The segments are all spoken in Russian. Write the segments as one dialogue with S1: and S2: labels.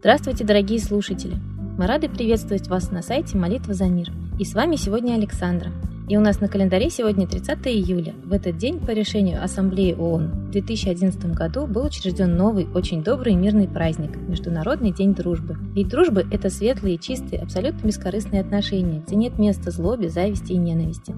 S1: Здравствуйте, дорогие слушатели! Мы рады приветствовать вас на сайте «Молитва за мир». И с вами сегодня Александра. И у нас на календаре сегодня 30 июля. В этот день по решению Ассамблеи ООН в 2011 году был учрежден новый, очень добрый и мирный праздник – Международный день дружбы. Ведь дружба – это светлые, чистые, абсолютно бескорыстные отношения, где нет места злобе, зависти и ненависти.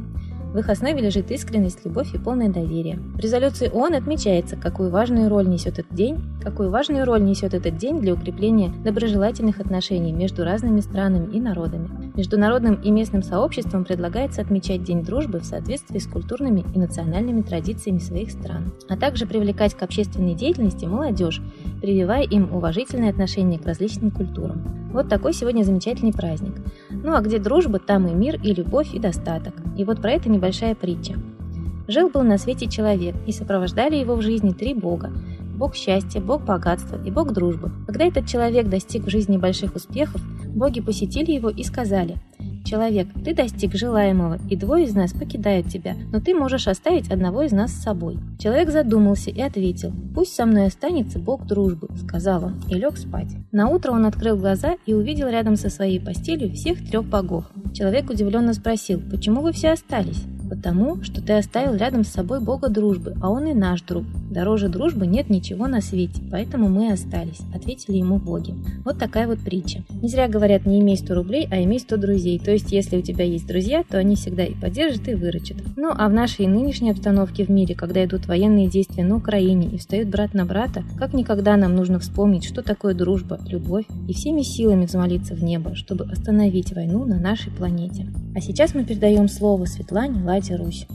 S1: В их основе лежит искренность, любовь и полное доверие. В резолюции ООН отмечается, какую важную роль несет этот день, какую важную роль несет этот день для укрепления доброжелательных отношений между разными странами и народами. Международным и местным сообществам предлагается отмечать День дружбы в соответствии с культурными и национальными традициями своих стран, а также привлекать к общественной деятельности молодежь, прививая им уважительное отношение к различным культурам. Вот такой сегодня замечательный праздник. Ну а где дружба, там и мир, и любовь, и достаток. И вот про это небольшая притча. Жил-был на свете человек, и сопровождали его в жизни три бога. Бог счастья, Бог богатства и Бог дружбы. Когда этот человек достиг в жизни больших успехов, боги посетили его и сказали – Человек, ты достиг желаемого, и двое из нас покидают тебя, но ты можешь оставить одного из нас с собой. Человек задумался и ответил, пусть со мной останется Бог дружбы, сказал он, и лег спать. На утро он открыл глаза и увидел рядом со своей постелью всех трех богов. Человек удивленно спросил, почему вы все остались? Потому, что ты оставил рядом с собой Бога дружбы, а он и наш друг. Дороже дружбы нет ничего на свете, поэтому мы остались, ответили ему боги. Вот такая вот притча. Не зря говорят, не имей 100 рублей, а имей 100 друзей. То есть, если у тебя есть друзья, то они всегда и поддержат, и выручат. Ну, а в нашей нынешней обстановке в мире, когда идут военные действия на Украине и встают брат на брата, как никогда нам нужно вспомнить, что такое дружба, любовь, и всеми силами взмолиться в небо, чтобы остановить войну на нашей планете. А сейчас мы передаем слово Светлане Ладе Катя Русь.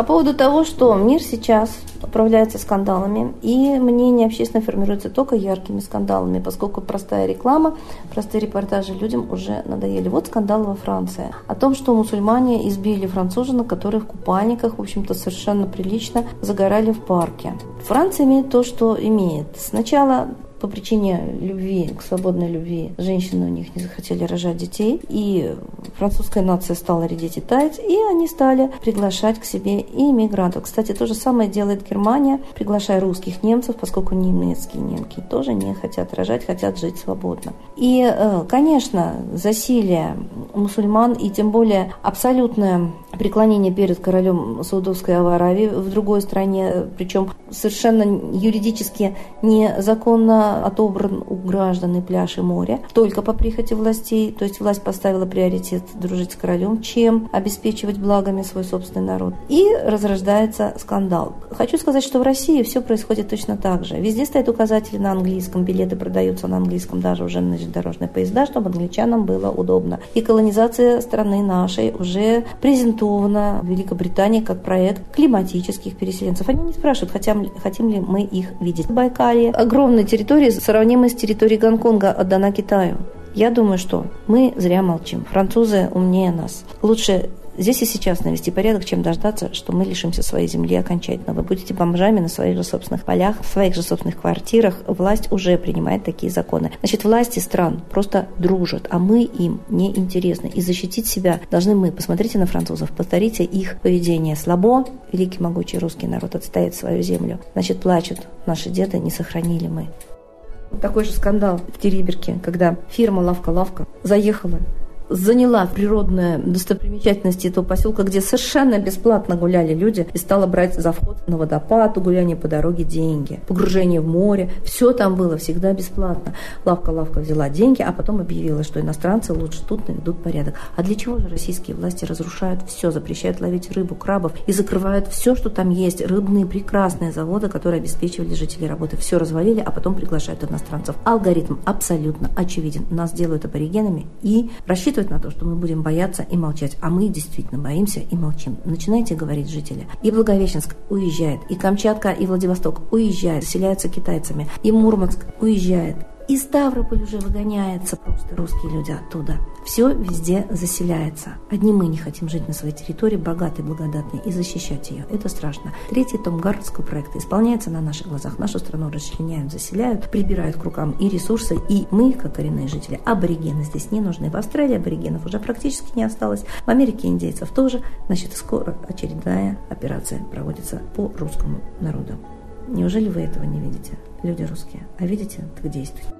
S2: По поводу того, что мир сейчас управляется скандалами, и мнение общественно формируется только яркими скандалами, поскольку простая реклама, простые репортажи людям уже надоели. Вот скандал во Франции. О том, что мусульмане избили француженок, которые в купальниках, в общем-то, совершенно прилично загорали в парке. Франция имеет то, что имеет. Сначала по причине любви, к свободной любви, женщины у них не захотели рожать детей, и французская нация стала редеть и таять, и они стали приглашать к себе иммигрантов. Кстати, то же самое делает Германия, приглашая русских немцев, поскольку немецкие немки тоже не хотят рожать, хотят жить свободно. И, э, конечно, засилие мусульман, и тем более абсолютное преклонение перед королем Саудовской Аравии в другой стране, причем совершенно юридически незаконно отобран у граждан и пляж и море, только по прихоти властей, то есть власть поставила приоритет дружить с королем, чем обеспечивать благами свой собственный народ. И разрождается скандал. Хочу сказать, что в России все происходит точно так же. Везде стоят указатели на английском, билеты продаются на английском, даже уже на железнодорожные поезда, чтобы англичанам было удобно. И колонизация страны нашей уже презентована в Великобритании как проект климатических переселенцев. Они не спрашивают, хотя хотим ли мы их видеть. В Байкале огромная территория, сравнимая с территорией Гонконга, отдана Китаю. Я думаю, что мы зря молчим. Французы умнее нас. Лучше здесь и сейчас навести порядок, чем дождаться, что мы лишимся своей земли окончательно. Вы будете бомжами на своих же собственных полях, в своих же собственных квартирах. Власть уже принимает такие законы. Значит, власти стран просто дружат, а мы им не интересны. И защитить себя должны мы. Посмотрите на французов, повторите их поведение. Слабо, великий могучий русский народ отстоит свою землю. Значит, плачут наши деды, не сохранили мы. Такой же скандал в Териберке, когда фирма «Лавка-лавка» заехала заняла природная достопримечательность этого поселка, где совершенно бесплатно гуляли люди, и стала брать за вход на водопад, гуляние по дороге деньги, погружение в море. Все там было всегда бесплатно. Лавка-лавка взяла деньги, а потом объявила, что иностранцы лучше тут наведут порядок. А для чего же российские власти разрушают все, запрещают ловить рыбу, крабов и закрывают все, что там есть, рыбные прекрасные заводы, которые обеспечивали жителей работы. Все развалили, а потом приглашают иностранцев. Алгоритм абсолютно очевиден. Нас делают аборигенами и рассчитывают рассчитывать на то, что мы будем бояться и молчать. А мы действительно боимся и молчим. Начинайте говорить жители. И Благовещенск уезжает, и Камчатка, и Владивосток уезжают, селяются китайцами, и Мурманск уезжает, И Ставрополь уже выгоняется просто русские люди оттуда. Все везде заселяется. Одни мы не хотим жить на своей территории, богатой, благодатной, и защищать ее. Это страшно. Третий том Гарвардского проекта исполняется на наших глазах. Нашу страну расчленяют, заселяют, прибирают к рукам и ресурсы, и мы, как коренные жители, аборигены здесь не нужны. В Австралии аборигенов уже практически не осталось. В Америке индейцев тоже. Значит, скоро очередная операция проводится по русскому народу. Неужели вы этого не видите, люди русские? А видите, так действуйте.